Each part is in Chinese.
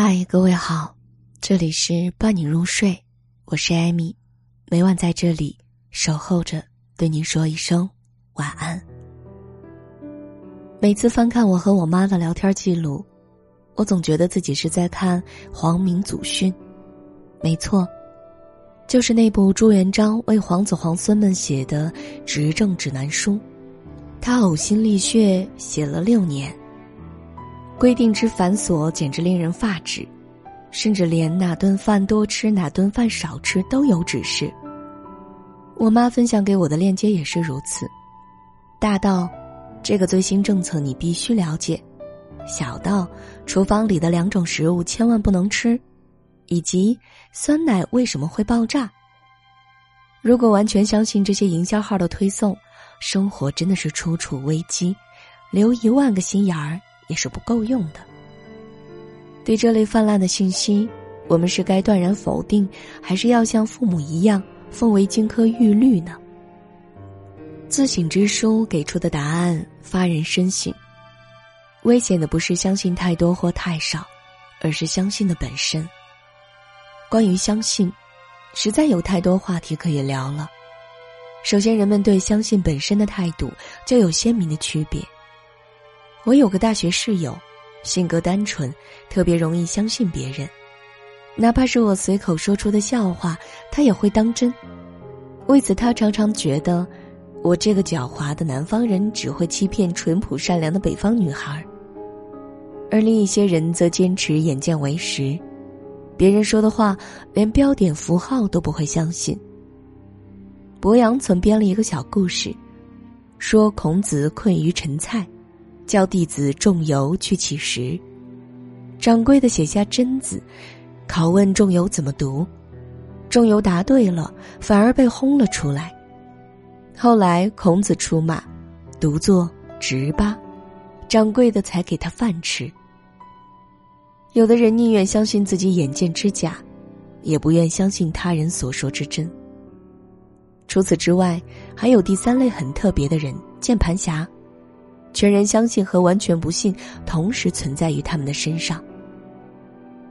嗨，各位好，这里是伴你入睡，我是艾米，每晚在这里守候着，对您说一声晚安。每次翻看我和我妈的聊天记录，我总觉得自己是在看皇明祖训，没错，就是那部朱元璋为皇子皇孙们写的执政指南书，他呕心沥血写了六年。规定之繁琐，简直令人发指，甚至连哪顿饭多吃、哪顿饭少吃都有指示。我妈分享给我的链接也是如此，大到这个最新政策你必须了解，小到厨房里的两种食物千万不能吃，以及酸奶为什么会爆炸。如果完全相信这些营销号的推送，生活真的是处处危机，留一万个心眼儿。也是不够用的。对这类泛滥的信息，我们是该断然否定，还是要像父母一样奉为金科玉律呢？自省之书给出的答案发人深省。危险的不是相信太多或太少，而是相信的本身。关于相信，实在有太多话题可以聊了。首先，人们对相信本身的态度就有鲜明的区别。我有个大学室友，性格单纯，特别容易相信别人，哪怕是我随口说出的笑话，他也会当真。为此，他常常觉得我这个狡猾的南方人只会欺骗淳朴善良的北方女孩。而另一些人则坚持眼见为实，别人说的话连标点符号都不会相信。博洋曾编了一个小故事，说孔子困于陈蔡。教弟子仲由去乞食，掌柜的写下“真”字，拷问仲由怎么读，仲由答对了，反而被轰了出来。后来孔子出马，读作“直吧”，掌柜的才给他饭吃。有的人宁愿相信自己眼见之假，也不愿相信他人所说之真。除此之外，还有第三类很特别的人——键盘侠。全然相信和完全不信同时存在于他们的身上。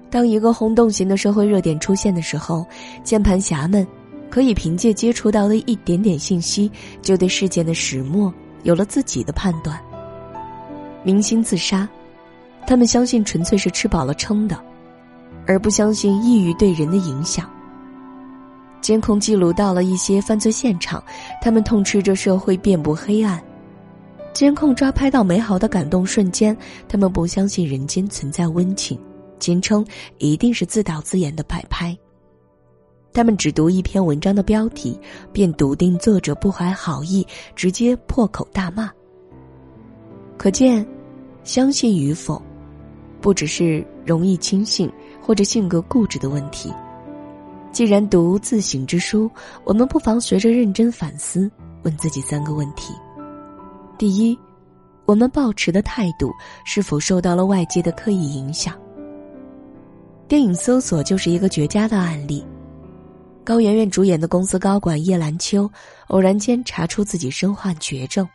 当一个轰动型的社会热点出现的时候，键盘侠们可以凭借接触到的一点点信息，就对事件的始末有了自己的判断。明星自杀，他们相信纯粹是吃饱了撑的，而不相信抑郁对人的影响。监控记录到了一些犯罪现场，他们痛斥着社会遍布黑暗。监控抓拍到美好的感动瞬间，他们不相信人间存在温情，坚称一定是自导自演的摆拍。他们只读一篇文章的标题，便笃定作者不怀好意，直接破口大骂。可见，相信与否，不只是容易轻信或者性格固执的问题。既然读自省之书，我们不妨学着认真反思，问自己三个问题。第一，我们抱持的态度是否受到了外界的刻意影响？电影搜索就是一个绝佳的案例。高圆圆主演的公司高管叶兰秋，偶然间查出自己身患绝症，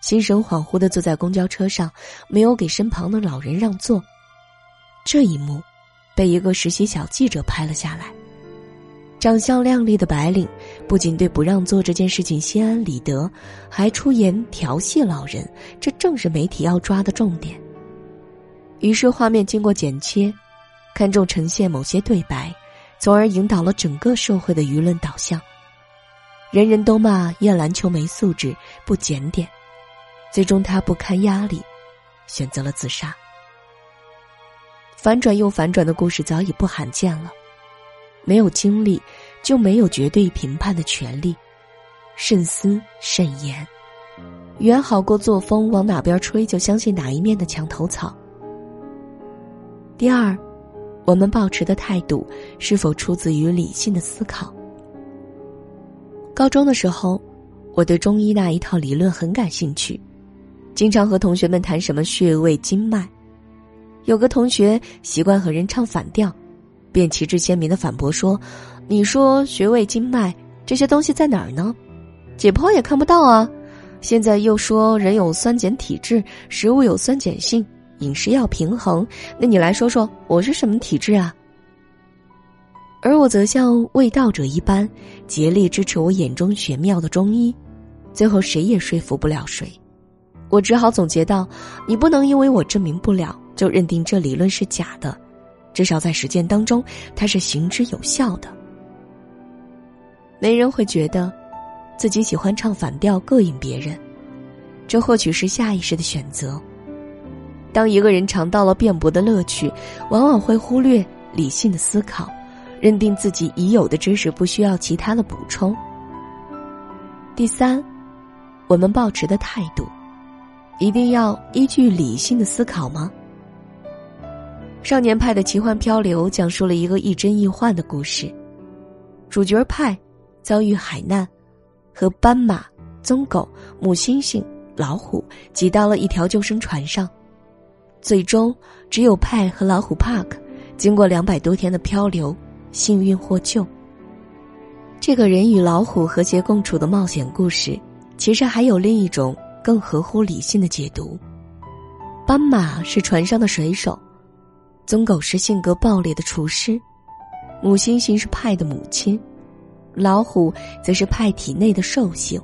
心神恍惚的坐在公交车上，没有给身旁的老人让座。这一幕，被一个实习小记者拍了下来。长相靓丽的白领，不仅对不让座这件事情心安理得，还出言调戏老人，这正是媒体要抓的重点。于是画面经过剪切，看重呈现某些对白，从而引导了整个社会的舆论导向。人人都骂叶兰秋没素质、不检点，最终他不堪压力，选择了自杀。反转又反转的故事早已不罕见了。没有经历，就没有绝对评判的权利。慎思慎言，远好过作风往哪边吹就相信哪一面的墙头草。第二，我们保持的态度是否出自于理性的思考？高中的时候，我对中医那一套理论很感兴趣，经常和同学们谈什么穴位经脉。有个同学习惯和人唱反调。便旗帜鲜明的反驳说：“你说穴位经脉这些东西在哪儿呢？解剖也看不到啊！现在又说人有酸碱体质，食物有酸碱性，饮食要平衡。那你来说说，我是什么体质啊？而我则像卫道者一般，竭力支持我眼中玄妙的中医，最后谁也说服不了谁。我只好总结道：你不能因为我证明不了，就认定这理论是假的。至少在实践当中，它是行之有效的。没人会觉得，自己喜欢唱反调膈应别人，这或许是下意识的选择。当一个人尝到了辩驳的乐趣，往往会忽略理性的思考。认定自己已有的知识不需要其他的补充。第三，我们保持的态度，一定要依据理性的思考吗？少年派的奇幻漂流讲述了一个亦真亦幻的故事，主角派遭遇海难，和斑马、棕狗、母猩猩、老虎挤到了一条救生船上，最终只有派和老虎帕克经过两百多天的漂流。幸运获救。这个人与老虎和谐共处的冒险故事，其实还有另一种更合乎理性的解读。斑马是船上的水手，棕狗是性格暴烈的厨师，母猩猩是派的母亲，老虎则是派体内的兽性。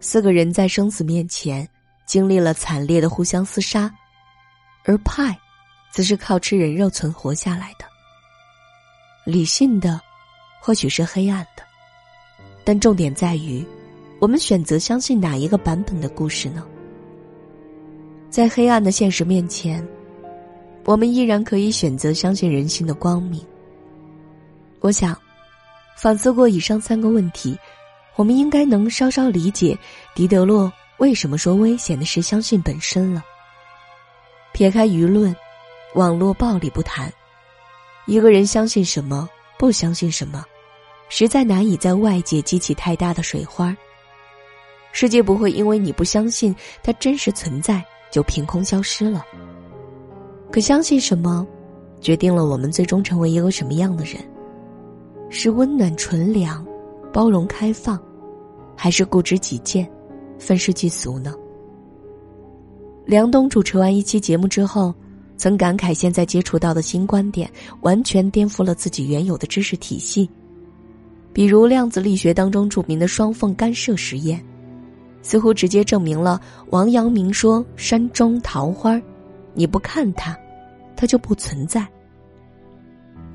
四个人在生死面前经历了惨烈的互相厮杀，而派，则是靠吃人肉存活下来的。理性的，或许是黑暗的，但重点在于，我们选择相信哪一个版本的故事呢？在黑暗的现实面前，我们依然可以选择相信人性的光明。我想，反思过以上三个问题，我们应该能稍稍理解狄德洛为什么说危险的是相信本身了。撇开舆论、网络暴力不谈。一个人相信什么，不相信什么，实在难以在外界激起太大的水花。世界不会因为你不相信它真实存在，就凭空消失了。可相信什么，决定了我们最终成为一个什么样的人：是温暖纯良、包容开放，还是固执己见、愤世嫉俗呢？梁冬主持完一期节目之后。曾感慨，现在接触到的新观点完全颠覆了自己原有的知识体系，比如量子力学当中著名的双缝干涉实验，似乎直接证明了王阳明说“山中桃花，你不看它，它就不存在”。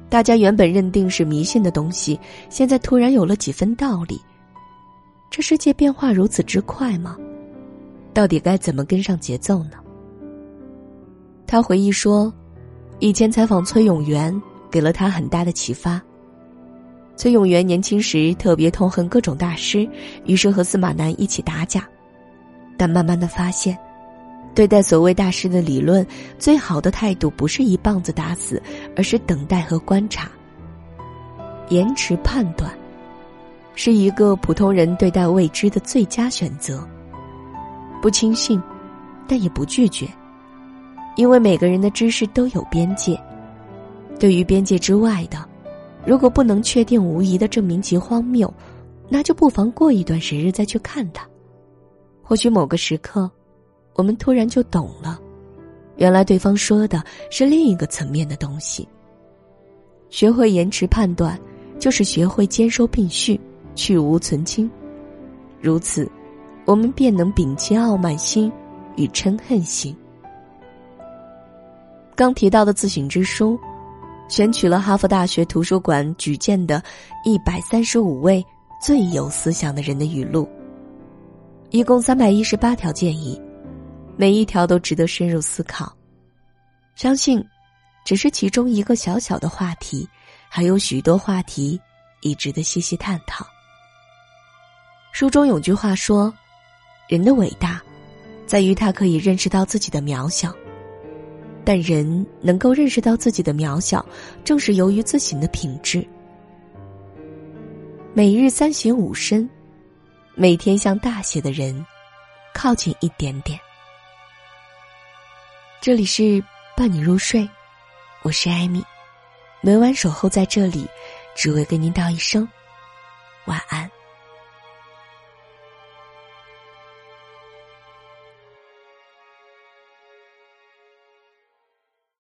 大家原本认定是迷信的东西，现在突然有了几分道理。这世界变化如此之快吗？到底该怎么跟上节奏呢？他回忆说，以前采访崔永元给了他很大的启发。崔永元年轻时特别痛恨各种大师，于是和司马南一起打假。但慢慢的发现，对待所谓大师的理论，最好的态度不是一棒子打死，而是等待和观察。延迟判断，是一个普通人对待未知的最佳选择。不轻信，但也不拒绝。因为每个人的知识都有边界，对于边界之外的，如果不能确定无疑的证明其荒谬，那就不妨过一段时日再去看它。或许某个时刻，我们突然就懂了，原来对方说的是另一个层面的东西。学会延迟判断，就是学会兼收并蓄，去无存菁。如此，我们便能摒弃傲慢心与嗔恨心。刚提到的自省之书，选取了哈佛大学图书馆举荐的一百三十五位最有思想的人的语录，一共三百一十八条建议，每一条都值得深入思考。相信，只是其中一个小小的话题，还有许多话题已值得细细探讨。书中有句话说：“人的伟大，在于他可以认识到自己的渺小。”但人能够认识到自己的渺小，正是由于自省的品质。每日三省吾身，每天向大写的人靠近一点点。这里是伴你入睡，我是艾米，每晚守候在这里，只为跟您道一声晚安。